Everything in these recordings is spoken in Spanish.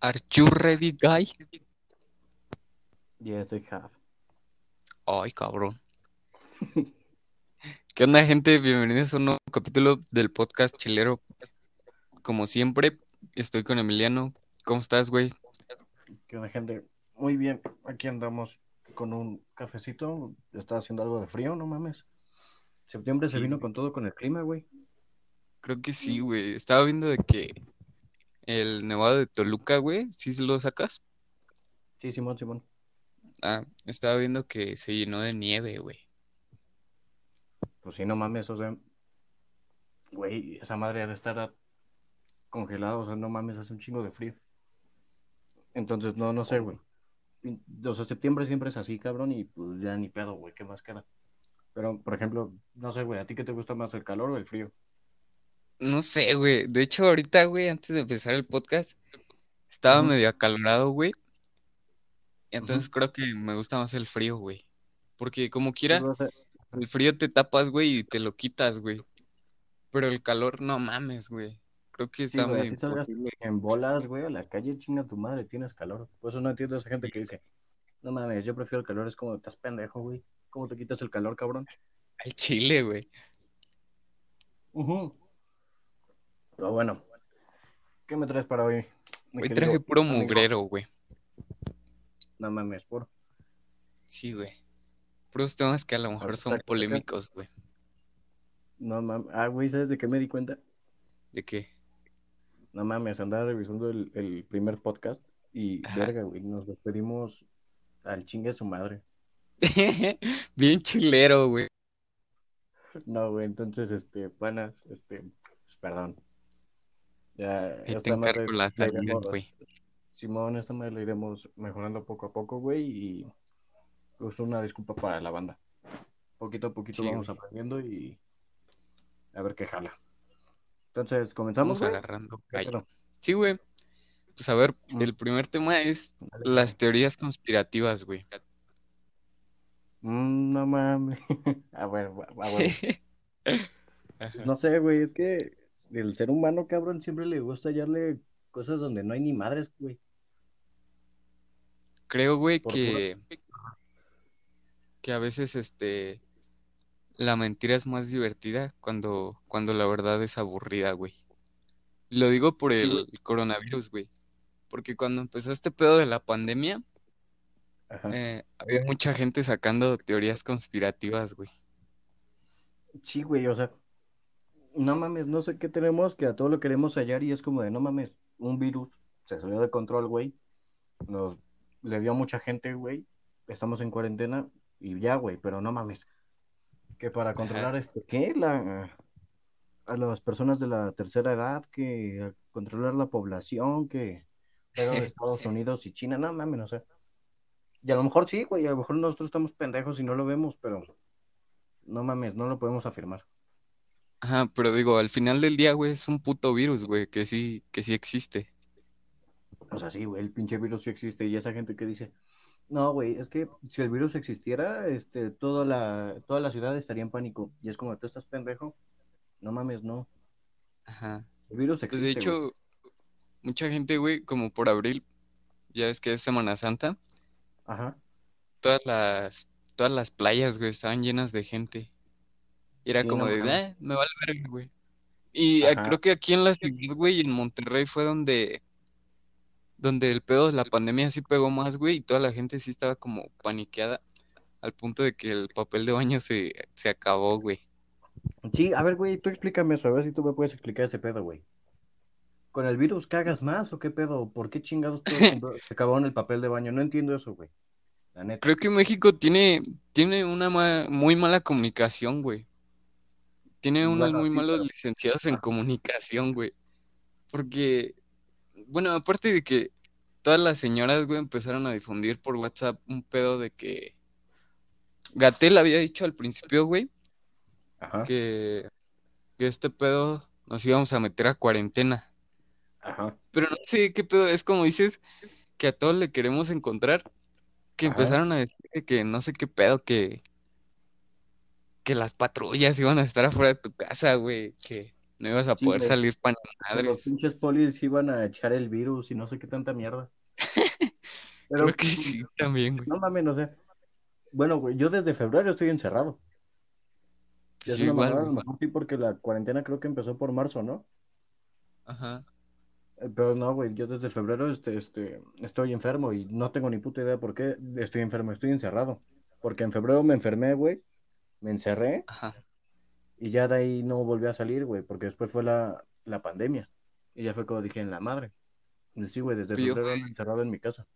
Are you ready, guy? Yes, I have. Ay, cabrón. ¿Qué onda, gente? Bienvenidos a un nuevo capítulo del podcast chilero. Como siempre, estoy con Emiliano. ¿Cómo estás, güey? ¿Qué onda, gente? Muy bien, aquí andamos con un cafecito. Está haciendo algo de frío, no mames. Septiembre se Sí. vino con todo con el clima, güey. Creo que sí, güey. Estaba viendo de que el Nevado de Toluca, güey, ¿sí lo sacas? Sí, Simón, Simón. Ah, estaba viendo que se llenó de nieve, güey. Pues sí, no mames, o sea, güey, esa madre ha de estar congelada, o sea, no mames, hace un chingo de frío. Entonces, no, no sé, güey. O sea, septiembre siempre es así, cabrón, y pues ya ni pedo, güey, ¿qué más queda? Pero, por ejemplo, no sé, güey, ¿a ti qué te gusta más, el calor o el frío? No sé, güey. De hecho, ahorita, güey, antes de empezar el podcast, estaba Ujú. medio acalorado, güey. Ujú. entonces creo que me gusta más el frío, güey. Porque como Sí, quiera, el frío te tapas, güey, y te lo quitas, güey. Pero el calor, no mames, güey. Creo que Sí, está güey, medio así salgas imposible. en bolas, güey, a la calle, chinga tu madre, tienes calor. Por eso no entiendo a esa gente que dice, no mames, yo prefiero el calor, es como, estás pendejo, güey. ¿Cómo te quitas el calor, cabrón? Al chile, güey. Ujú. Pero bueno, ¿qué me traes para hoy, Hoy traje puro amigo? mugrero, güey. No mames, por. Sí, güey. Puros temas que a lo mejor son polémicos, güey. No mames. Ah, güey, ¿sabes de qué me di cuenta? ¿De qué? No mames, andaba revisando el, el primer podcast y Ajá. verga, güey, nos despedimos al chingue su madre. Bien chilero, güey. No, güey, entonces, este, panas, este, pues, perdón. Ya, te esta madre encargo la iremos, güey. Simón, esta madre la iremos mejorando poco a poco, güey, y pues una disculpa para la banda. Poquito a poquito Sí, vamos güey. aprendiendo y a ver qué jala. Entonces, ¿comenzamos, Vamos güey? agarrando ¿Qué callo. Sí, güey. Pues a ver, Mm, el primer tema es dale, las teorías conspirativas, güey. Mm, no mames. A ver, a. Ajá. No sé, güey, es que el ser humano, cabrón, siempre le gusta hallarle cosas donde no hay ni madres, güey. Creo, güey, Por pura... que, que a veces este la mentira es más divertida cuando, cuando la verdad es aburrida, güey. Lo digo por Sí, el coronavirus, güey. Porque cuando empezó este pedo de la pandemia, eh, había mucha gente sacando teorías conspirativas, güey. Sí, güey, o sea, no mames, no sé qué tenemos que a todo lo queremos hallar y es como de, no mames, un virus se salió de control, güey. Nos le dio a mucha gente, güey. Estamos en cuarentena y ya, güey, pero no mames. Que para controlar este, ¿qué? La, a las personas de la tercera edad, que a controlar la población, que pedo de Estados Unidos y China, no mames, o sea. Y a lo mejor sí, güey, a lo mejor nosotros estamos pendejos y no lo vemos, pero no mames, no lo podemos afirmar. Ajá, pero digo, al final del día, güey, es un puto virus, güey, que sí, que sí existe. O sea, sí, güey, el pinche virus sí existe y esa gente que dice, no, güey, es que si el virus existiera, este, toda la, toda la ciudad estaría en pánico. Y es como, tú estás pendejo, no mames, no. Ajá. El virus Pues de existe, güey. hecho, mucha gente, güey, como por abril, ya ves que es Semana Santa, Ajá. todas las, todas las playas, güey, estaban llenas de gente. Y era Sí, como no de. "Ah, me vale verga, güey. Y Ajá. creo que aquí en la ciudad, güey, en Monterrey fue donde, donde el pedo de la pandemia sí pegó más, güey, y toda la gente sí estaba como paniqueada, al punto de que el papel de baño se, se acabó, güey. Sí, a ver, güey, tú explícame eso, a ver si tú me puedes explicar ese pedo, güey. ¿Con el virus cagas más o qué pedo? ¿Por qué chingados todos se acabaron el papel de baño? No entiendo eso, güey. La neta. Creo que México tiene, tiene una ma- muy mala comunicación, güey. Tiene unos Bueno, muy sí, malos pero... licenciados en comunicación, güey. Porque, bueno, aparte de que todas las señoras, güey, empezaron a difundir por WhatsApp un pedo de que Gatel había dicho al principio, güey, Ajá. que, que este pedo nos íbamos a meter a cuarentena. Ajá. Pero no sé qué pedo, es como dices que a todos le queremos encontrar, que Ajá. empezaron a decir que no sé qué pedo, que, que las patrullas iban a estar afuera de tu casa, güey, que, No ibas a Sí, poder güey. salir para madre. los pinches polis iban a echar el virus y no sé qué tanta mierda. Pero, Creo que sí, también, güey. no mames, no sé. Bueno, güey, yo desde febrero estoy encerrado. Ya una igual, a lo mejor sí, porque la cuarentena creo que empezó por marzo, ¿no? Ajá. Eh, Pero no, güey, yo desde febrero este, este, estoy enfermo y no tengo ni puta idea por qué estoy enfermo, estoy encerrado. Porque en febrero me enfermé, güey, me encerré Ajá. y ya de ahí no volví a salir, güey, porque después fue la, la pandemia. Y ya fue como dije en la madre. Y sí, güey, desde febrero encerrado en mi casa.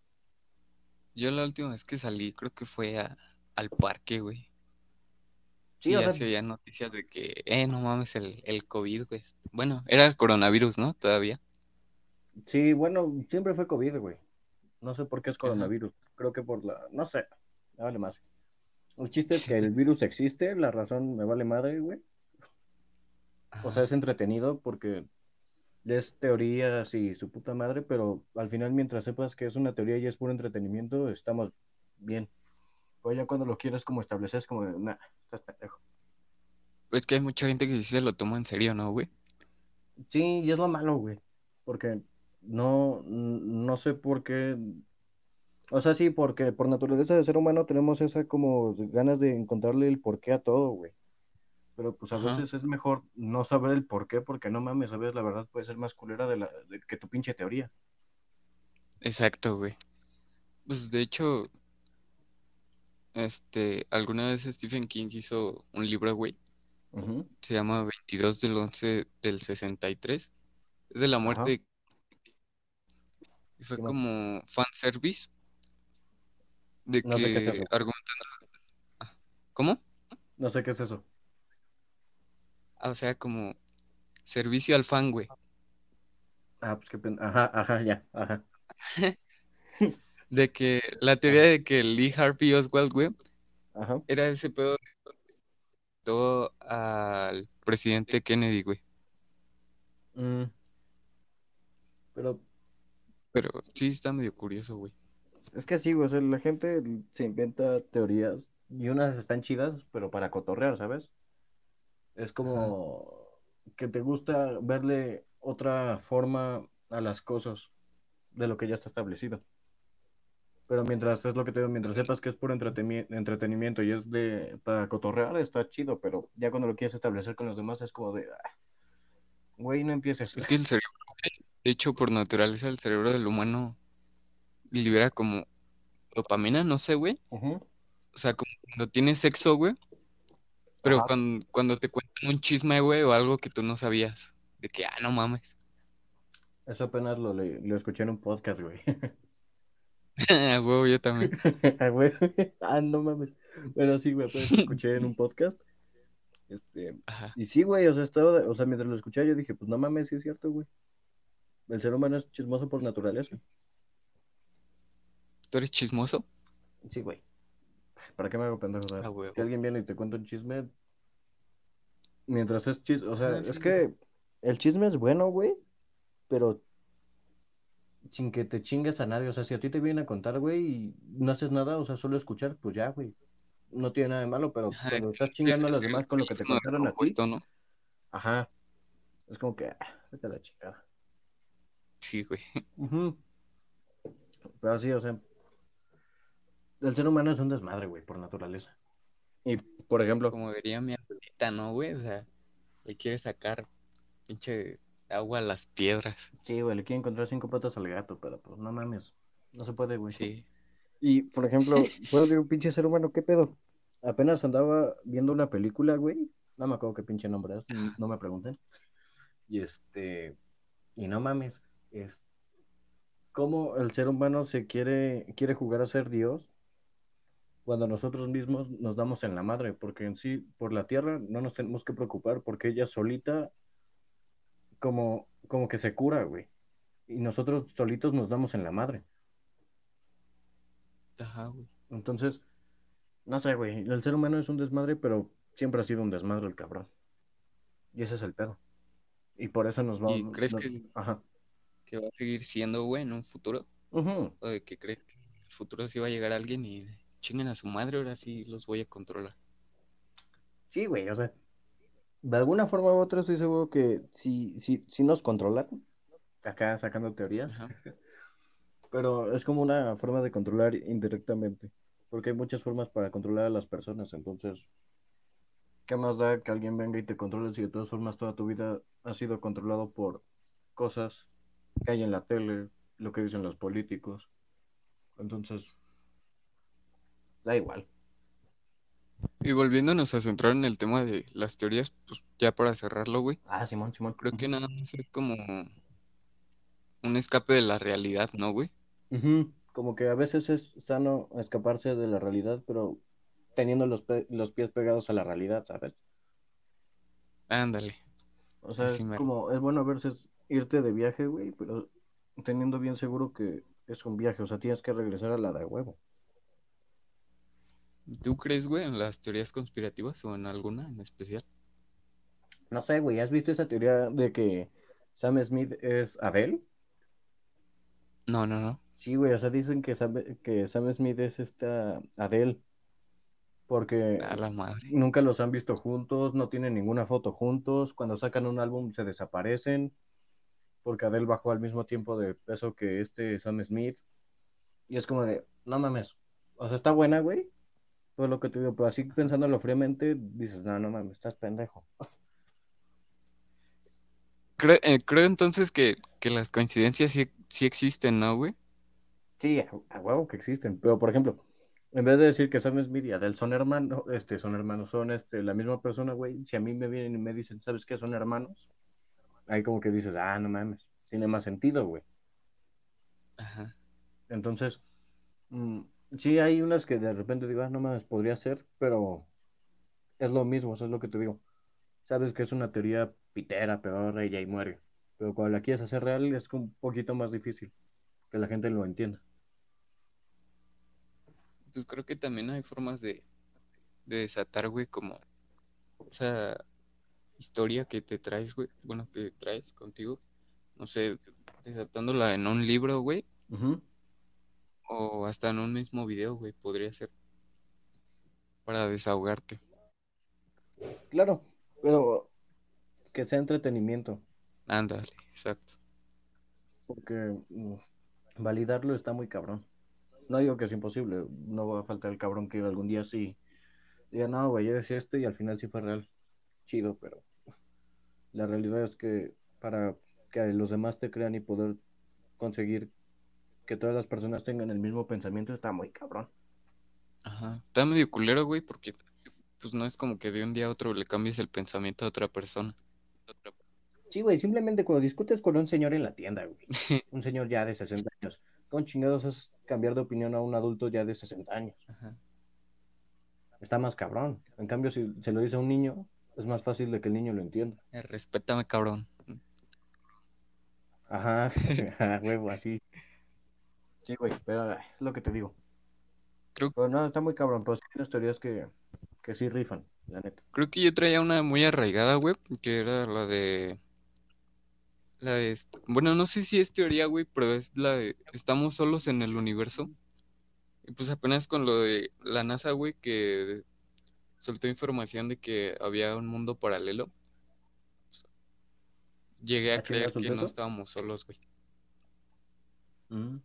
yo la última vez que salí creo que fue a- al parque, güey. Sí, Y o ya sea, se veían noticias de que, eh, no mames, el, el COVID, güey. Bueno, era el coronavirus, ¿no? Todavía. sí, bueno, siempre fue COVID, güey. No sé por qué es Ajá. coronavirus. Creo que por la, no sé, vale más. El chiste es que el virus existe, la razón me vale madre, güey. O sea, es entretenido porque es teorías y su puta madre, pero al final mientras sepas que es una teoría y es puro entretenimiento, estamos bien. O ya cuando lo quieres como establecer es como, nah, estás pendejo. Pues que hay mucha gente que sí se lo toma en serio, ¿no, güey? Sí, y es lo malo, güey, porque no, no sé por qué, o sea, sí, porque por naturaleza de ser humano tenemos esa como ganas de encontrarle el porqué a todo, güey. Pero pues a Ajá. veces es mejor no saber el porqué, porque no mames, sabes, la verdad puede ser más culera de la, de que tu pinche teoría. Exacto, güey. Pues de hecho, este, alguna vez Stephen King hizo un libro, güey. Se llama 22 del 11 del 63. Es de la muerte y fue como fanservice de No sé qué es que eso. argumentan. ¿Cómo? No sé qué es eso. Ah, o sea, como servicio al fan, güey. Ah, pues qué pen... Ajá, ajá, ya, ajá, De que la teoría de que Lee Harvey Oswald, güey, ajá. era ese pedo todo al presidente Kennedy, güey. Mm, pero Pero sí está medio curioso, güey. Es que sí, güey, o sea, la gente se inventa teorías y unas están chidas, pero para cotorrear, ¿sabes? Es Ajá. como que te gusta verle otra forma a las cosas de lo que ya está establecido. Pero mientras es lo que te digo, mientras sepas que es entretemi- entretenimiento y es de para cotorrear, está chido, pero ya cuando lo quieres establecer con los demás es como de, "Ah, güey, no empieces. Es que el cerebro, de hecho, por naturaleza, el cerebro del humano libera como dopamina, no sé, güey. Ujú, O sea, como cuando tienes sexo, güey. Pero Ajá. cuando, cuando te cuentan un chisme, güey, o algo que tú no sabías. De que, ah, no mames. Eso apenas lo, le- lo escuché en un podcast, güey. Ah, güey, yo también. Ah, güey. Ah, no mames. Bueno, sí, güey, apenas lo escuché en un podcast. Este, Ajá. y sí, güey, o sea, estaba, o sea, mientras lo escuché yo dije, pues no mames, sí es cierto, güey. El ser humano es chismoso por naturaleza. ¿Tú eres chismoso? Sí, güey. ¿Para qué me hago pendejo? Ah, güey. si alguien viene y te cuenta un chisme, mientras es chisme, o sea, es que el chisme es bueno, güey, pero sin que te chingues a nadie. O sea, si a ti te vienen a contar, güey, y no haces nada, o sea, solo escuchar, pues ya, güey. No tiene nada de malo, pero Ajá, cuando estás chingando a los demás con lo que te contaron a ti, ¿no? ajá, es como que, ah, vete a la chingada. Sí, güey. Pero sí, o sea, el ser humano es un desmadre, güey, por naturaleza. Y, por ejemplo, Como diría mi abuelita, ¿no, güey? O sea, le quiere sacar pinche agua a las piedras. sí, güey, le quiero encontrar cinco patas al gato, pero pues no mames, no se puede, güey. Sí. Y, por ejemplo, puedo decir un pinche ser humano, ¿qué pedo? Apenas andaba viendo una película, güey. No me acuerdo qué pinche nombre es, Ajá. no me pregunten. Y este, y no mames, es cómo el ser humano se quiere, quiere jugar a ser Dios cuando nosotros mismos nos damos en la madre, porque en sí, por la tierra no nos tenemos que preocupar, porque ella solita como, como que se cura, güey. Y nosotros solitos nos damos en la madre. Ajá, güey. Entonces, no sé, güey, el ser humano es un desmadre, pero siempre ha sido un desmadre el cabrón. Y ese es el pedo. Y por eso nos ¿Y vamos... crees nos- que, Ajá. que va a seguir siendo, güey, en un futuro? Ujú. ¿O de que crees que en el futuro sí va a llegar alguien y chinguen a su madre, ahora sí los voy a controlar? Sí, güey, o sea, de alguna forma u otra estoy seguro que sí, sí, sí nos controlan. Acá sacando teorías. Ajá. Pero es como una forma de controlar indirectamente. Porque hay muchas formas para controlar a las personas. Entonces, ¿qué más da que alguien venga y te controle si de todas formas toda tu vida ha sido controlado por cosas que hay en la tele, lo que dicen los políticos? Entonces, da igual. Y volviéndonos a centrar en el tema de las teorías, pues ya para cerrarlo, güey, Ah, Simón, Simón. creo que nada más es como un escape de la realidad, ¿no, güey? Ujú, Como que a veces es sano escaparse de la realidad, pero teniendo los, pe- los pies pegados a la realidad, ¿sabes? Ándale. O sea, Así es mero. como, es bueno a veces irte de viaje, güey, pero teniendo bien seguro que es un viaje, o sea, tienes que regresar a la de huevo. ¿Tú crees, güey, en las teorías conspirativas o en alguna en especial? No sé, güey, ¿has visto esa teoría de que Sam Smith es Adele? No, no, no. Sí, güey, o sea, dicen que Sam, que Sam Smith es esta Adele, porque A la madre. nunca los han visto juntos, no tienen ninguna foto juntos, cuando sacan un álbum se desaparecen, porque Adele bajó al mismo tiempo de peso que este Sam Smith, y es como de, no mames, o sea, está buena, güey, pues lo que te digo, pero así pensándolo fríamente, dices, no, no mames, estás pendejo. Creo, eh, creo entonces que, que las coincidencias sí, sí existen, ¿no, güey? Sí, a, a huevo que existen, pero por ejemplo, en vez de decir que Sam Smith y Adele son hermanos, este, son hermanos, son este, la misma persona, güey, si a mí me vienen y me dicen, ¿sabes qué? Son hermanos, ahí como que dices, ah, no mames, tiene más sentido, güey. Ajá. Entonces, mm, sí hay unas que de repente digo, ah, no mames, podría ser, pero es lo mismo, eso es lo que te digo. Sabes que es una teoría pitera, pedorra y ahí muere. Pero cuando la quieres hacer real es un poquito más difícil que la gente lo entienda. Pues creo que también hay formas de, de desatar, güey, como esa historia que te traes, güey, bueno, que traes contigo, no sé, desatándola en un libro, güey, Ujú. O hasta en un mismo video, güey, podría ser para desahogarte. Claro, pero que sea entretenimiento, Ándale, exacto. porque mm, validarlo está muy cabrón. No digo que es imposible, no va a faltar el cabrón que algún día sí diga, no, güey, yo decía esto y al final sí fue real. Chido, pero la realidad es que para que los demás te crean y poder conseguir que todas las personas tengan el mismo pensamiento está muy cabrón. Ajá. Está medio culero, güey, porque pues no es como que de un día a otro le cambies el pensamiento a otra persona. Sí, güey, simplemente cuando discutes con un señor en la tienda, güey, un señor ya de 60 años, con chingados es cambiar de opinión a un adulto ya de 60 años. Ajá. Está más cabrón. En cambio, si se lo dice a un niño, es más fácil de que el niño lo entienda. Eh, respétame, cabrón. Ajá, huevo, así. Sí, güey, pero es lo que te digo. Creo, Pero no, está muy cabrón, pero sí tienes teorías que, que sí rifan, la neta. creo que yo traía una muy arraigada, güey, que era la de... La de... Bueno, no sé si es teoría, güey, pero es la de... Estamos solos en el universo. Y pues apenas con lo de la NASA, güey, que soltó información de que había un mundo paralelo, pues, llegué a ¿Ah, creer que no estábamos solos, güey. Mm.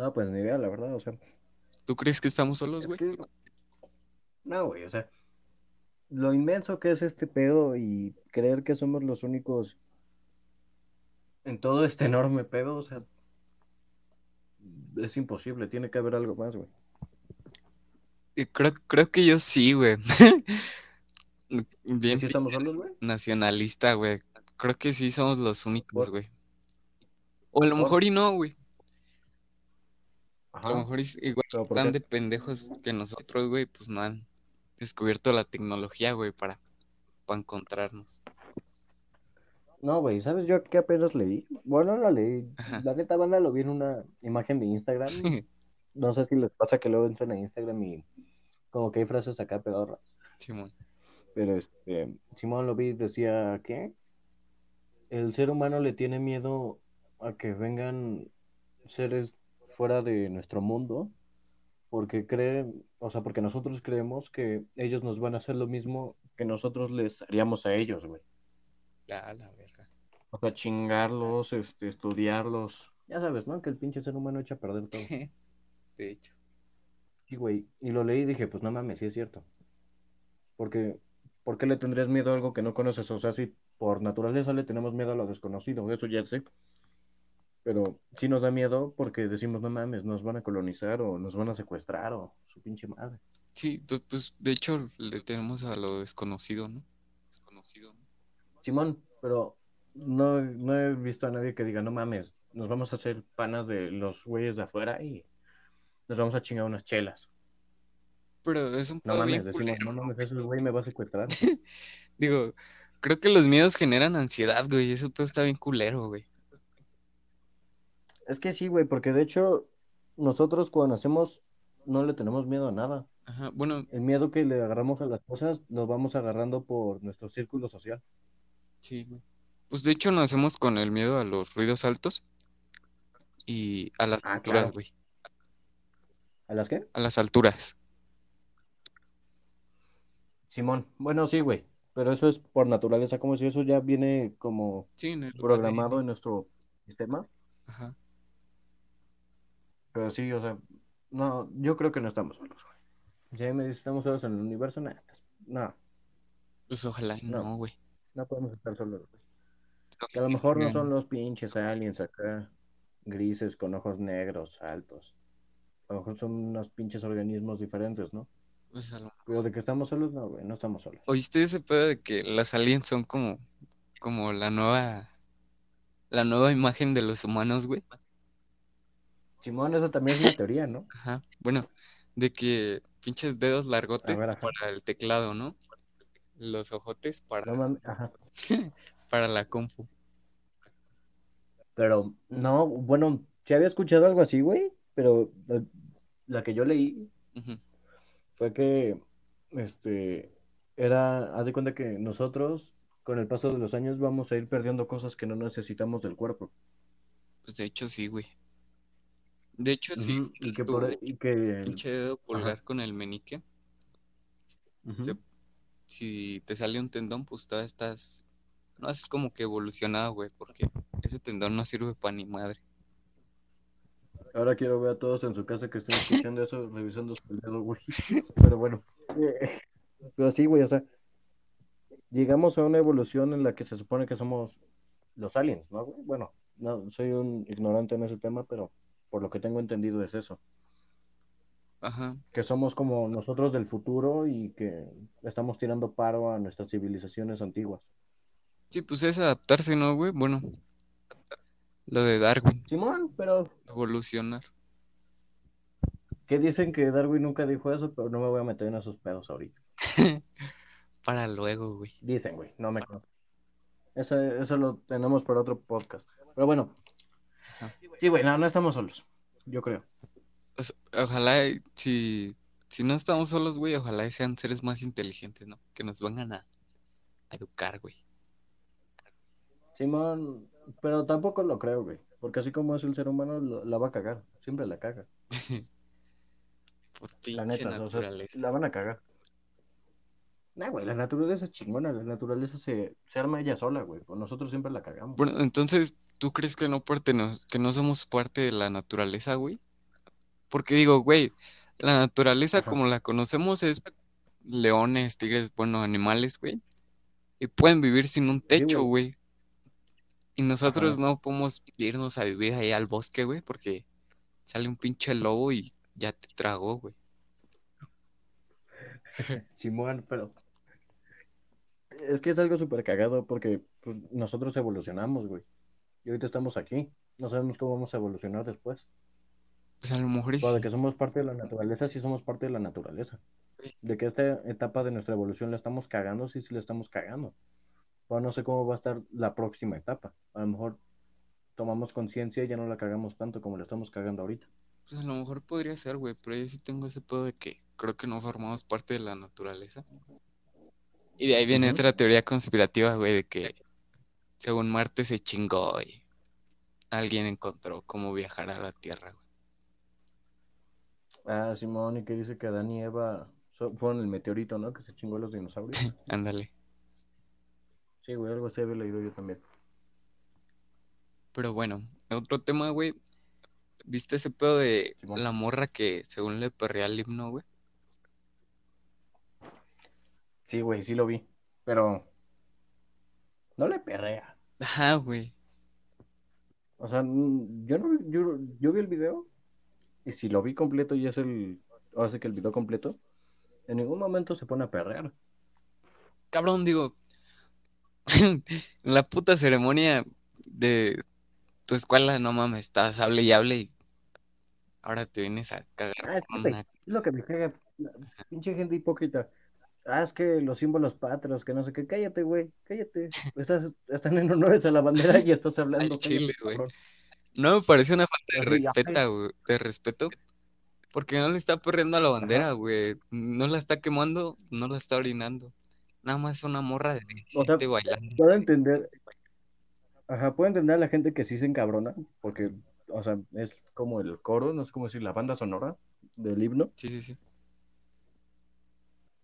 No, pues ni idea, la verdad, o sea. ¿Tú crees que estamos solos, Es güey? que. No, güey, o sea. Lo inmenso que es este pedo y creer que somos los únicos en todo este enorme pedo, o sea. Es imposible, tiene que haber algo más, güey. Creo, creo que yo sí, güey. ¿Y Bien estamos solos, güey? nacionalista, güey. Creo que sí somos los únicos, güey. O a lo ¿Por? mejor y no, güey. A lo mejor es igual ¿Pero por tan qué? de pendejos que nosotros, güey, pues no han descubierto la tecnología, güey, para, para encontrarnos. No, güey, ¿sabes yo qué apenas leí? Bueno, no la leí. Ajá. La neta banda lo vi en una imagen de Instagram. No sé si les pasa que luego entran a Instagram y como que hay frases acá pedorras. Simón. Pero este, Simón lo vi y decía que el ser humano le tiene miedo a que vengan seres fuera de nuestro mundo porque creen, o sea, porque nosotros creemos que ellos nos van a hacer lo mismo que nosotros les haríamos a ellos, güey. Ah, la verga. O sea, chingarlos, este, estudiarlos. Ya sabes, ¿no? Que el pinche ser humano echa a perder todo. De hecho. Sí, güey. Y lo leí y dije, pues no mames, sí es cierto. Porque, ¿por qué le tendrías miedo a algo que no conoces? O sea, si por naturaleza le tenemos miedo a lo desconocido, eso ya sé. Pero sí nos da miedo porque decimos, no mames, nos van a colonizar o nos van a secuestrar o su pinche madre. Sí, pues, de hecho le tenemos a lo desconocido, ¿no? Desconocido. ¿no? Simón, pero no, no he visto a nadie que diga, no mames, nos vamos a hacer panas de los güeyes de afuera y nos vamos a chingar unas chelas. Pero es un No mames, decimos, culero, no mames, ese güey me va a secuestrar. Digo, creo que los miedos generan ansiedad, güey. Eso todo está bien culero, güey. Es que sí, güey, porque de hecho, nosotros cuando nacemos no le tenemos miedo a nada. Ajá, bueno, El miedo que le agarramos a las cosas lo vamos agarrando por nuestro círculo social. sí, güey. Pues de hecho nacemos con el miedo a los ruidos altos y a las Ah, alturas, claro. güey. ¿A las qué? A las alturas. Simón. Bueno, sí, güey. Pero eso es por naturaleza, como si eso ya viene como Sí, en el programado en nuestro sistema. Ajá. Pero sí, o sea, no, yo creo que no estamos solos, güey. Si me dices, estamos solos en el universo, nada, no, Pues ojalá No. no, güey. no podemos estar solos, güey. Que a lo mejor no son los pinches aliens acá, grises con ojos negros, altos. A lo mejor son unos pinches organismos diferentes, ¿no? Pues a lo- Pero de que estamos solos, no, güey, no estamos solos. ¿Oíste ese pedo de que las aliens son como, como la nueva, la nueva imagen de los humanos, güey? Simón, esa también es una teoría, ¿no? Ajá. Bueno, de que pinches dedos largotes ver, para el teclado, ¿no? Los ojotes para, No mames, ajá. para la compu. Pero, no, bueno, sí había escuchado algo así, güey, pero eh, la que yo leí fue que, este, era, haz de cuenta que nosotros, con el paso de los años, vamos a ir perdiendo cosas que no necesitamos del cuerpo. Pues de hecho sí, güey. De hecho sí, Ujú, Y que por, y que, pinche dedo pulgar con el menique, se- si te sale un tendón, pues todavía estás, no es como que evolucionado, güey, porque ese tendón no sirve para ni madre. Ahora quiero ver a todos en su casa que estén escuchando eso, revisando su dedo, güey. Pero bueno, pero sí, güey, o sea, llegamos a una evolución en la que se supone que somos los aliens, ¿no, güey? Bueno, no, soy un ignorante en ese tema, pero por lo que tengo entendido es eso, Ajá. que somos como nosotros del futuro y que estamos tirando paro a nuestras civilizaciones antiguas. Sí, pues es adaptarse, ¿no, güey? Bueno, lo de Darwin, Simón, pero evolucionar. que dicen que Darwin nunca dijo eso, pero no me voy a meter en esos pedos ahorita. Para luego, güey. Dicen, güey, no me. Eso, eso lo tenemos para otro podcast. Pero bueno, Ajá. Sí, güey, no, no estamos solos, yo creo. O sea, ojalá, si, si no estamos solos, güey, ojalá sean seres más inteligentes, ¿no? Que nos vengan a, a educar, güey. Simón, pero tampoco lo creo, güey, porque así como es el ser humano, lo- la va a cagar, siempre la caga. Por La neta, o sea, naturaleza. la van a cagar. Nah, güey, la naturaleza es chingona, la naturaleza se, se arma ella sola, güey, pues nosotros siempre la cagamos. Bueno, entonces, ¿tú crees que no que no somos parte de la naturaleza, güey? Porque digo, güey, la naturaleza Ajá. como la conocemos es leones, tigres, bueno, animales, güey. Y pueden vivir sin un techo, güey. güey. Y nosotros Ajá. no podemos irnos a vivir ahí al bosque, güey, porque sale un pinche lobo y ya te tragó, güey. Simón, pero es que es algo súper cagado porque pues, nosotros evolucionamos, güey. Y ahorita estamos aquí. No sabemos cómo vamos a evolucionar después. Pues a lo mejor Pero de que somos parte de la naturaleza, sí somos parte de la naturaleza. De que esta etapa de nuestra evolución la estamos cagando, sí, sí la estamos cagando. Pero no sé cómo va a estar la próxima etapa. A lo mejor tomamos conciencia y ya no la cagamos tanto como la estamos cagando ahorita. Pues a lo mejor podría ser, güey, pero yo sí tengo ese pedo de que creo que no formamos parte de la naturaleza. Y de ahí viene otra teoría conspirativa, güey, de que según Marte se chingó y alguien encontró cómo viajar a la Tierra, güey. Ah, Simón, y que dice que Adán y Eva so- fueron el meteorito, ¿no? Que se chingó a los dinosaurios. Ándale. Sí, güey, algo así había leído yo también. Pero bueno, otro tema, güey. ¿Viste ese pedo de Simón. la morra que según le perrea el himno, güey? Sí, güey, sí lo vi. Pero no le perrea. Ajá, güey. O sea, mm, yo no yo, yo vi el video y si lo vi completo y es el ahora sí que el video completo, en ningún momento se pone a perrear. Cabrón, digo. en la puta ceremonia de tu escuela, no mames, estás hable y hable y ahora te vienes a cagar Ah, es, una... es lo que me caga. Pinche gente hipócrita. Ah, es que los símbolos patrios, que no sé qué. Cállate, güey, cállate. Estás, están en honores a la bandera y estás hablando. Chile, güey. No me parece una falta de ajá. respeto, güey, de respeto, porque no le está perreando a la bandera, güey. No la está quemando, no la está orinando. Nada más es una morra de O sea, 17 bailando. puedo entender. Ajá, puedo entender a la gente que sí se encabrona, porque, o sea, es como el coro, no sé cómo decir, la banda sonora del himno, Sí, sí, sí.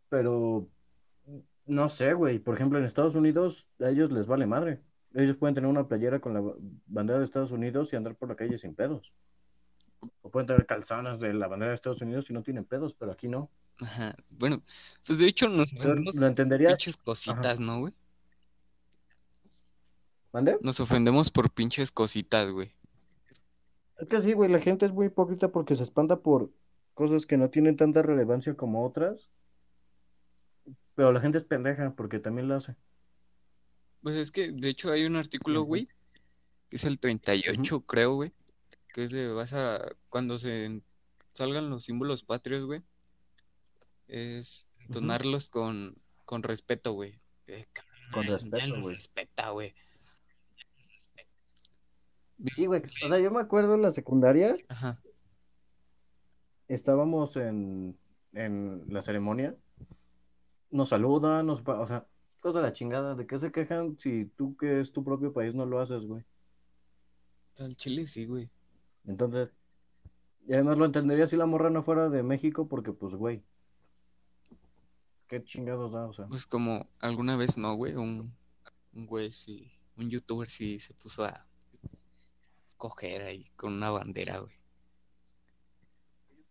Pero no sé, güey. Por ejemplo, en Estados Unidos a ellos les vale madre. Ellos pueden tener una playera con la ba- bandera de Estados Unidos y andar por la calle sin pedos. O pueden tener calzanas de la bandera de Estados Unidos y no tienen pedos, pero aquí no. Ajá. Bueno, pues de hecho nos ofendemos lo entendería. pinches cositas, ¿no, güey? ¿Mande? Nos ofendemos por pinches cositas, güey. Es que sí, güey, la gente es muy hipócrita porque se espanta por cosas que no tienen tanta relevancia como otras. Pero la gente es pendeja porque también lo hace. Pues es que, de hecho, hay un artículo, güey, que es el 38, creo, güey, que es de, vas a, cuando se salgan los símbolos patrios, güey, es donarlos con, con respeto, güey. Eh, Con respeto, güey. respeta, güey. Sí, güey. O sea, yo me acuerdo en la secundaria, Ajá. estábamos en, en la ceremonia, nos saludan, nos, pa- o sea, cosa de la chingada, ¿de qué se quejan si tú que es tu propio país no lo haces, güey? Al chile sí, güey. Entonces, y además lo entendería si la morra no fuera de México porque, pues, güey, qué chingados da, o sea. Pues como alguna vez no, güey, un, un güey sí, un youtuber sí se puso a coger ahí con una bandera, güey.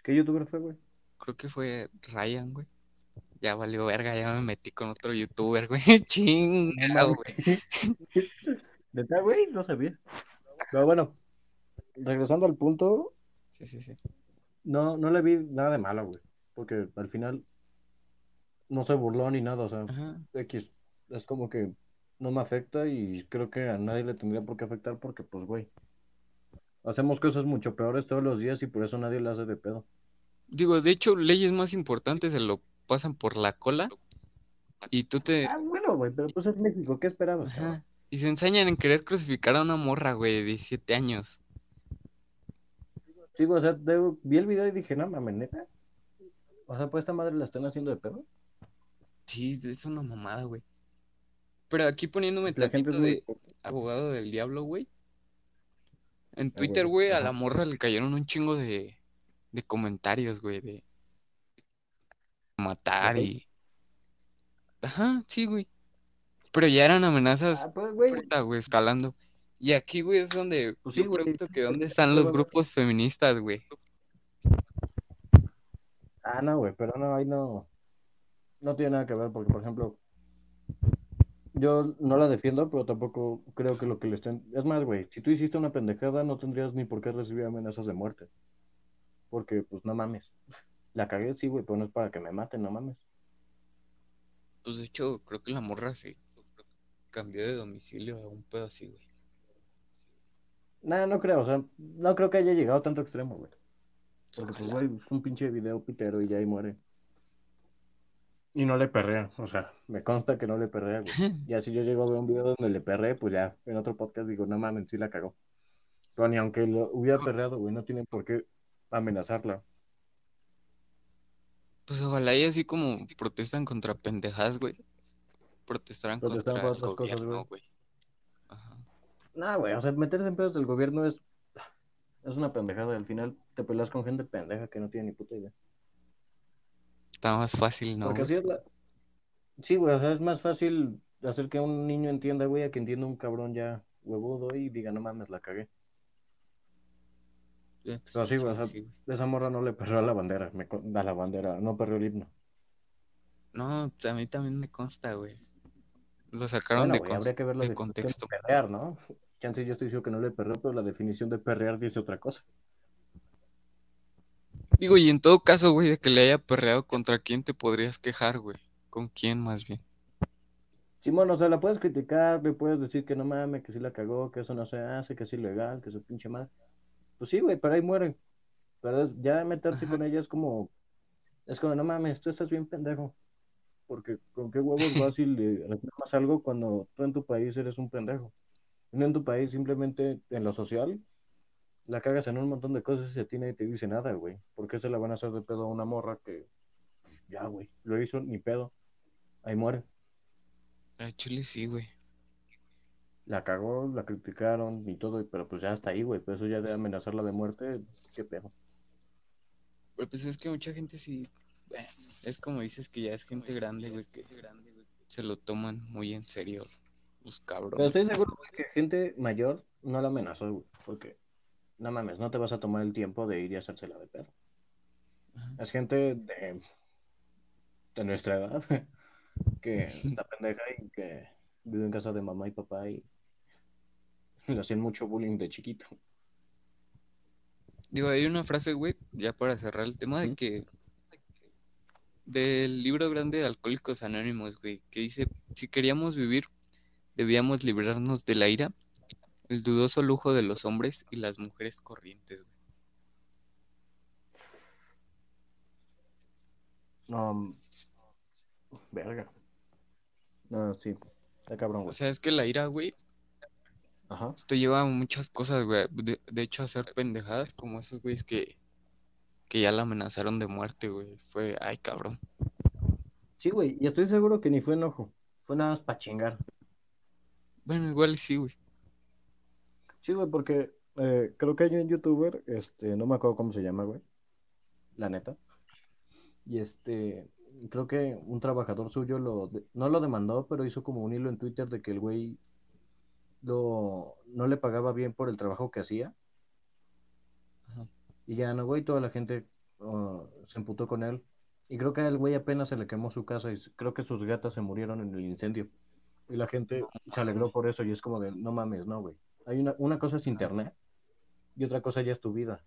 ¿Qué youtuber fue, güey? Creo que fue Ryan, güey. Ya valió verga, ya me metí con otro youtuber, güey. Chinga, mames. güey. ¿Neta, güey? No sabía. Pero bueno, regresando al punto, Sí, sí, sí. no, no le vi nada de malo, güey. Porque al final no se burló ni nada, o sea, Ajá. X es como que no me afecta y creo que a nadie le tendría por qué afectar porque, pues, güey, hacemos cosas mucho peores todos los días y por eso nadie le hace de pedo. Digo, de hecho, leyes más importantes se lo pasan por la cola y tú te... Ah, bueno, güey, pero pues es México, ¿qué esperabas? Ajá. Y se ensañan en querer crucificar a una morra, güey, de 17 años. Sí, o sea, vi el video y dije, no mames, neta. O sea, pues esta madre la están haciendo de pedo. Sí, es una mamada, güey. Pero aquí poniéndome La gente muy de abogado del diablo, güey. En Ah, Twitter, güey, a la morra le cayeron un chingo de, de comentarios, güey, de matar ¿De y... Ajá, sí, güey. Pero ya eran amenazas Ah, pues, güey, puta, güey, escalando. Y aquí, güey, es donde Pues sí, yo güey. pregunto que dónde están los grupos feministas, güey. Ah, no, güey, pero no, ahí no, no tiene nada que ver, porque, por ejemplo, yo no la defiendo, pero tampoco creo que lo que le estén... Es más, güey, si tú hiciste una pendejada, no tendrías ni por qué recibir amenazas de muerte. Porque, pues, no mames. La cagué, sí, güey, pero no es para que me maten, no mames. Pues de hecho, creo que la morra se cambió de domicilio a un pedo así, güey. Nah, no creo, o sea, no creo que haya llegado a tanto extremo, güey. Porque, pues, güey, es un pinche video pitero y ya ahí muere. Y no le perrea, o sea, me consta que no le perrea, güey. Ya si yo llego a ver un video donde le perré, pues ya, en otro podcast digo, no mames, sí la cagó. Pero ni aunque lo hubiera perreado, güey, no tienen por qué amenazarla. Pues ojalá y así como protestan contra pendejadas, güey. Protestarán Protestarán contra por el otras cosas, gobierno, güey. güey. Ajá. Nah, güey, o sea, meterse en pedos del gobierno es, es una pendejada. Al final te peleas con gente pendeja que no tiene ni puta idea. Está más fácil, ¿no? Porque así es la... Sí, güey, o sea, es más fácil hacer que un niño entienda, güey, a que entienda un cabrón ya huevudo y diga, no mames, la cagué. Eh, pues, Pero sí, güey, esa morra no le perreó a la bandera, me a la bandera, no perreó el himno. No, a mí también me consta, güey. Lo sacaron Bueno, de, güey, cons- habría que ver la de contexto. de perrear, ¿no? Chance yo estoy diciendo que no le perreó, pero la definición de perrear dice otra cosa. Digo, y en todo caso, güey, de que le haya perreado, ¿contra quién te podrías quejar, güey? ¿Con quién más bien? Simón, o sea, la puedes criticar, le puedes decir que no mames, que sí la cagó, que eso no se hace, que es ilegal, que eso pinche mal. Pues sí, güey, pero ahí mueren. Pero ya meterse Ajá. con ella es como, es como, no mames, tú estás bien pendejo. Porque con qué huevos vas y le reclamas algo cuando tú en tu país eres un pendejo. No en tu país, simplemente en lo social, la cagas en un montón de cosas y a ti nadie te dice nada, güey. ¿Por qué se la van a hacer de pedo a una morra que, ya, güey, lo hizo, ni pedo. Ahí muere. A Chile sí, güey. La cagó, la criticaron y todo, pero pues ya está ahí, güey. Pero eso ya de amenazarla de muerte, qué pedo. Pero pues es que mucha gente sí. Es como dices que ya es gente grande, güey, que se lo toman muy en serio los Pero cabrones. estoy seguro güey, que gente mayor no la amenazó, güey. Porque, no mames, no te vas a tomar el tiempo de ir y hacérsela de pedo. Ajá. Es gente de, de nuestra edad que está pendeja y que vive en casa de mamá y papá y le hacían mucho bullying de chiquito. Digo, hay una frase, güey, ya para cerrar el tema, de ¿Mm? que del libro grande de Alcohólicos Anónimos, güey, que dice, si queríamos vivir, debíamos librarnos de la ira, el dudoso lujo de los hombres y las mujeres corrientes, güey. No, verga. No, sí, está cabrón, O güey. sea, es que la ira, güey, Ajá. esto lleva a muchas cosas, güey. De, de hecho, hacer pendejadas como esos güeyes que, que ya la amenazaron de muerte, güey. Fue, ay, cabrón. Sí, güey, y estoy seguro que ni fue enojo, fue nada más para chingar. Bueno, igual sí, güey. Sí, güey, porque eh, creo que hay un youtuber, este, no me acuerdo cómo se llama, güey, la neta. Y este, creo que un trabajador suyo lo, de- no lo demandó, pero hizo como un hilo en Twitter de que el güey lo, no le pagaba bien por el trabajo que hacía. Ajá. Y ya no, güey, toda la gente uh, se emputó con él. Y creo que al güey apenas se le quemó su casa y creo que sus gatas se murieron en el incendio. Y la gente se alegró por eso y es como de, no mames, no, güey. Hay una, una cosa es internet y otra cosa ya es tu vida.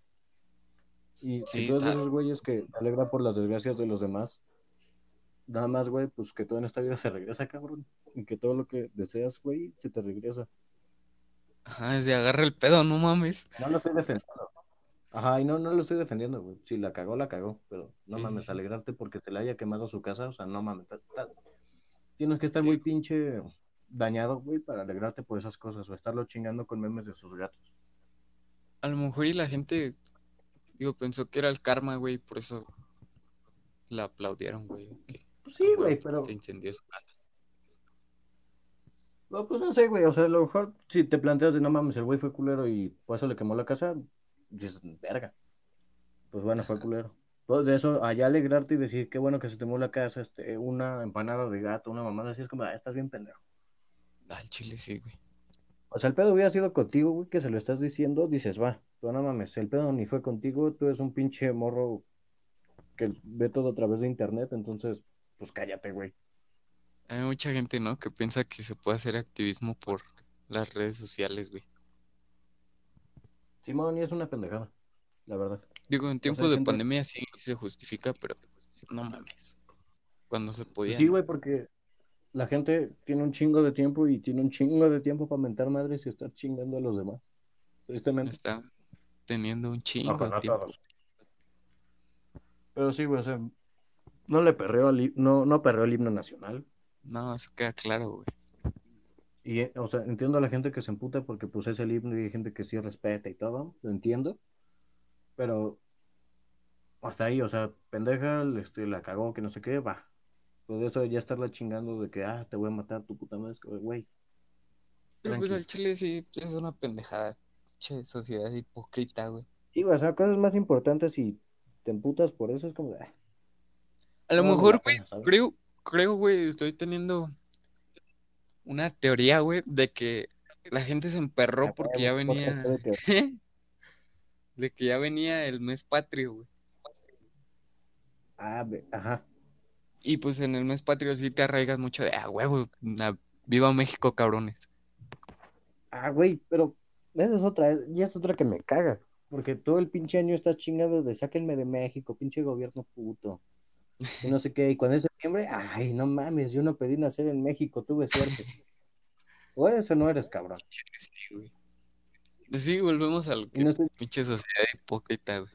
Y si Sí, tú eres de esos güeyes que te alegra por las desgracias de los demás, nada más, güey, pues que todo en esta vida se regresa, cabrón. Y que todo lo que deseas, güey, se te regresa. Ajá, es de agarra el pedo, no mames. No lo estoy defendiendo. Ajá, y no, no lo estoy defendiendo, güey. Si la cagó, la cagó. Pero no mames, alegrarte porque se le haya quemado su casa, o sea, no mames. ta- ta- Tienes que estar Sí. muy pinche dañado, güey, para alegrarte por esas cosas o estarlo chingando con memes de sus gatos. A lo mejor y la gente, digo, pensó que era el karma, güey, por eso la aplaudieron, güey. que Pues sí, güey, pero se incendió su casa. No, pues no sé, güey. O sea, a lo mejor si te planteas de no mames, el güey fue culero y por eso le quemó la casa, dices, verga. Pues bueno, fue culero. Pues de eso, allá alegrarte y decir, qué bueno que se te quemó la casa, este, una empanada de gato, una mamada así, es como, ah, estás bien pendejo. Al chile sí, güey. O sea, el pedo hubiera sido contigo, güey, que se lo estás diciendo, dices, va, pero no mames, el pedo ni fue contigo, tú eres un pinche morro que ve todo a través de internet, entonces, pues cállate, güey. Hay mucha gente, ¿no? Que piensa que se puede hacer activismo por las redes sociales, güey. Simón, y es una pendejada, la verdad. Digo, en tiempos de gente- pandemia sí se justifica, pero no mames. Cuando se podía, Sí, güey, porque la gente tiene un chingo de tiempo y tiene un chingo de tiempo para mentar madres y estar chingando a los demás. Tristemente. Está teniendo un chingo de no tiempo. todos. Pero sí, güey, o sea, no le perreó al, no, no perreó el himno nacional. No, eso queda claro, güey. Y, eh, o sea, entiendo a la gente que se emputa porque pues es el himno y hay gente que sí respeta y todo, lo entiendo. Pero hasta ahí, o sea, pendeja, este, la cagó, que no sé qué, va. Pues eso de ya estarla chingando de que, ah, te voy a matar tu puta madre, güey. Pero pues al chile sí es una pendejada. Che, sociedad hipócrita, güey. Sí, o sea, cosas más importantes y te emputas por eso es como, de, ah, A lo no mejor, güey, creo, creo, güey, estoy teniendo una teoría, güey, de que la gente se emperró A porque ya venía, de que ya venía el mes patrio, güey. Ah, ajá. Y pues en el mes patrio sí te arraigas mucho de, ah, huevo, viva México, cabrones. Ah, güey, pero esa es otra, y es otra que me caga. Porque todo el pinche año estás chingado de sáquenme de México, pinche gobierno puto. Y no sé qué, y cuando es septiembre, ay, no mames, yo no pedí nacer en México, tuve suerte. O eres o no eres, cabrón. Sí, güey. Sí, volvemos al que no pinche sociedad hipócrita, güey.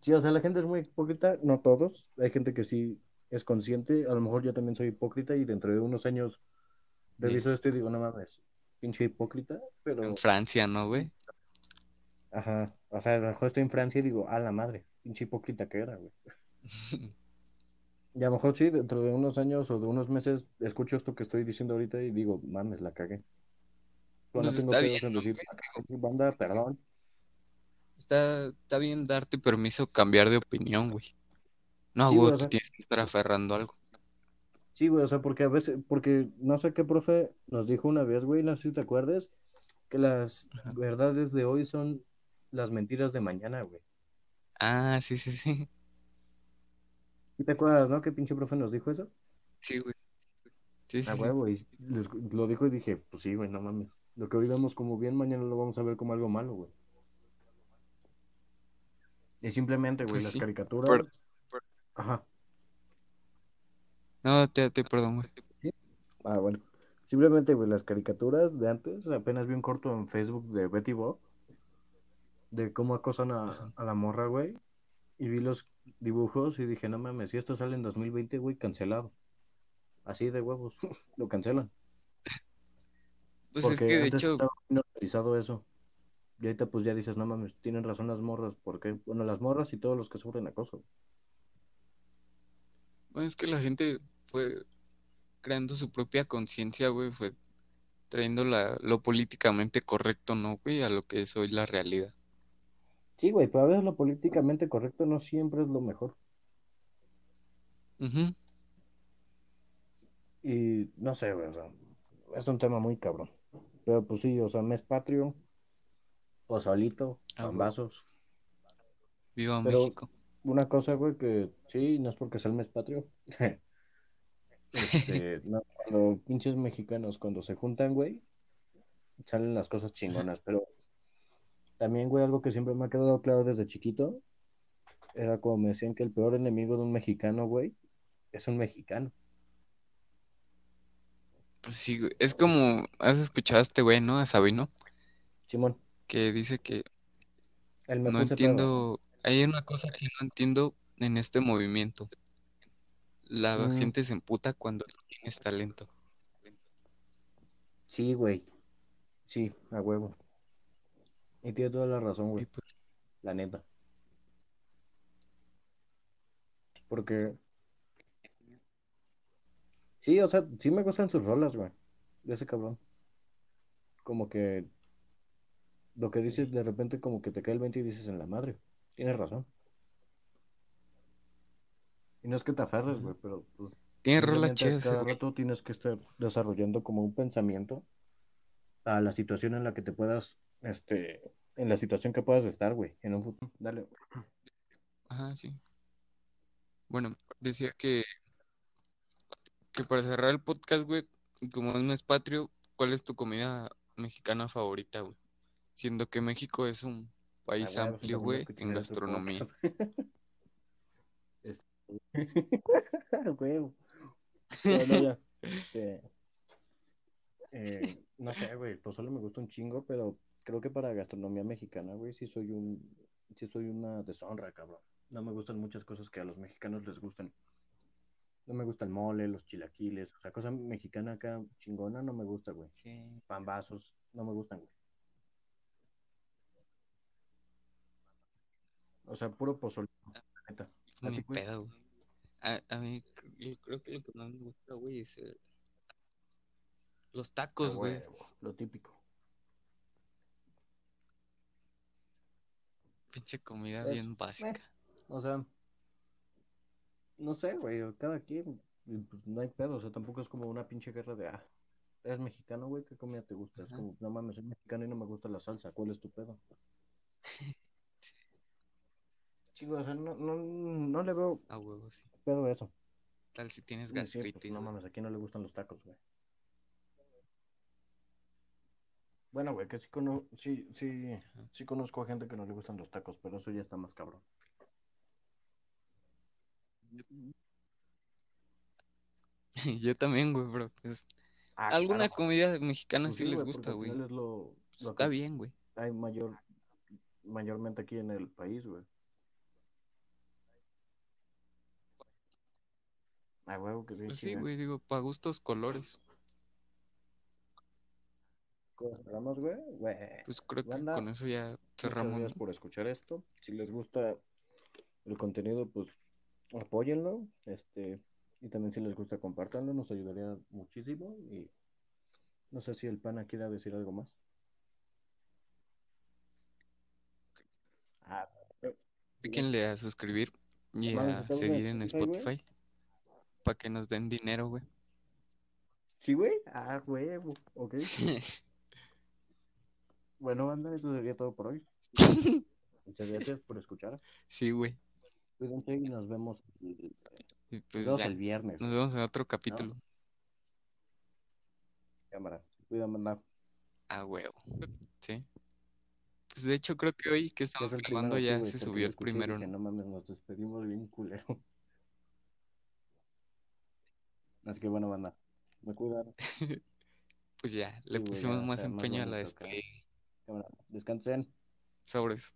Sí, o sea, la gente es muy hipócrita, no todos. Hay gente que sí es consciente. A lo mejor yo también soy hipócrita y dentro de unos años reviso esto y digo, no mames, pinche hipócrita, pero, En Francia, ¿no, güey? ajá, o sea, a lo mejor estoy en Francia y digo, a la madre, pinche hipócrita que era, güey. Y a lo mejor sí, dentro de unos años o de unos meses escucho esto que estoy diciendo ahorita y digo, mames, la cagué. Pero no Pues tengo está bien, en ¿no, decir, güey? "La cagué, banda, perdón. Está, está bien darte permiso cambiar de opinión, güey. No, Sí, güey, tú tienes que estar aferrando a algo. Sí, güey, o sea, porque a veces, porque no sé qué profe nos dijo una vez, güey, no sé si te acuerdas, que las Ajá. verdades de hoy son las mentiras de mañana, güey. Ah, sí, sí, sí. ¿Sí ¿Te acuerdas, no? ¿Qué pinche profe nos dijo eso? Sí, güey. Sí, sí, sí. huevo, y lo dijo y dije, pues sí, güey, no mames. Lo que hoy vemos como bien, mañana lo vamos a ver como algo malo, güey. Y simplemente, güey, Pues las sí, caricaturas. pero- Ajá. No, te, te perdón, güey. Ah, bueno. Simplemente, güey, las caricaturas de antes, apenas vi un corto en Facebook de Betty Bob, de cómo acosan a, a la morra, güey, y vi los dibujos y dije, no mames, si esto sale en 2020, güey, cancelado. Así de huevos, lo cancelan. Pues Porque es que de antes hecho, estaba normalizado eso. Y ahorita pues ya dices, no mames, tienen razón las morras, porque, bueno, las morras y todos los que sufren acoso. bueno, es que la gente fue creando su propia conciencia, güey, fue trayendo la, lo políticamente correcto, ¿no, güey? A lo que es hoy la realidad. Sí, güey, pero a veces lo políticamente correcto no siempre es lo mejor. Ujú. Y no sé, güey, o sea, es un tema muy cabrón. Pero pues sí, o sea, mes patrio, o solito, Ah. Viva Pero- México. Una cosa, güey, que sí, no es porque sea el mes patrio. Este, no, los pinches mexicanos cuando se juntan, güey, salen las cosas chingonas. Pero también, güey, algo que siempre me ha quedado claro desde chiquito, era como me decían que el peor enemigo de un mexicano, güey, es un mexicano. Pues sí, güey. Es como, has escuchado a este güey, ¿no? A Sabino, Simón, que dice que no entiendo, hay una cosa que no entiendo en este movimiento. La Mm. gente se emputa cuando tienes talento. Sí, güey. Sí, a huevo. Y tiene toda la razón, güey, pues, la neta. Porque sí, o sea, sí me gustan sus rolas, güey. De ese cabrón. Como que lo que dices de repente como que te cae el 20 y dices en la madre. Tienes razón. Y no es que te aferres, güey, pero pues, tiene rolas chidas, cada rato tienes que estar desarrollando como un pensamiento a la situación en la que te puedas, este, en la situación que puedas estar, güey, en un futuro. Dale. Ajá, sí. Bueno, decía que, que para cerrar el podcast, güey, como es mes patrio, ¿cuál es tu comida mexicana favorita, güey? Siendo que México es un Ah, país güey, pues, amplio, güey, en gastronomía. Este, no, ya. Este, eh, no sé, güey, pues solo me gusta un chingo, pero creo que para gastronomía mexicana, güey, sí soy un, sí soy una deshonra, cabrón. No me gustan muchas cosas que a los mexicanos les gustan. No me gusta el mole, los chilaquiles, o sea, cosa mexicana acá chingona no me gusta, güey. Sí. Pambazos, no me gustan, güey. O sea, puro pozole, la neta. Es ni ti, güey? pedo, güey. A, a mí, yo creo que lo que más me gusta, güey, es el- los Ah, tacos, güey. lo típico. Pinche comida Es- bien básica. O sea, no sé, güey, cada quien, pues, no hay pedo, o sea, tampoco es como una pinche guerra de, ah, eres mexicano, güey, ¿qué comida te gusta? Es como, no mames, soy mexicano y no me gusta la salsa, ¿cuál es tu pedo? Chico, o sea, no, no, no le veo A huevo, sí. pedo eso. Tal si tienes sí, pues, gastritis, no mames, aquí no le gustan los tacos, güey. Bueno, güey, que sí, cono sí, sí, sí conozco a gente que no le gustan los tacos, pero eso ya está más cabrón. Yo también, güey, bro. Pues Ah, alguna claro. comida mexicana Pues sí sí, les güey, gusta, güey. final es lo, Pues lo está bien, güey. hay mayor, mayormente aquí en el país, güey. Ah, huevo, que sí, Pues sí, güey, digo, para gustos colores. Pues creo que con eso ya muchas cerramos, gracias por escuchar esto. Si les gusta el contenido, pues apóyenlo. Este, y también si les gusta, compártanlo, nos ayudaría muchísimo. Y no sé si el pana quiera decir algo más. Ah, Píquenle a suscribir y a ¿estamos en seguir en? Spotify para que nos den dinero, güey. Sí, güey. Ah, huevo. Ok. Bueno, banda, eso sería todo por hoy. Muchas gracias por escuchar. Sí, güey. Cuídense y nos vemos, el- nos pues vemos el viernes. nos vemos en otro capítulo. Cámara. Cuídate, banda. A huevo. Sí. Pues de hecho creo que hoy que Que es estamos grabando primero, sí, ya se subió el primero, dije, ¿no? no mames, nos despedimos bien culero. Así que bueno, banda. Me cuidan. Pues ya, Sí, le pusimos más empeño a la despedida. Descansen. Sobres.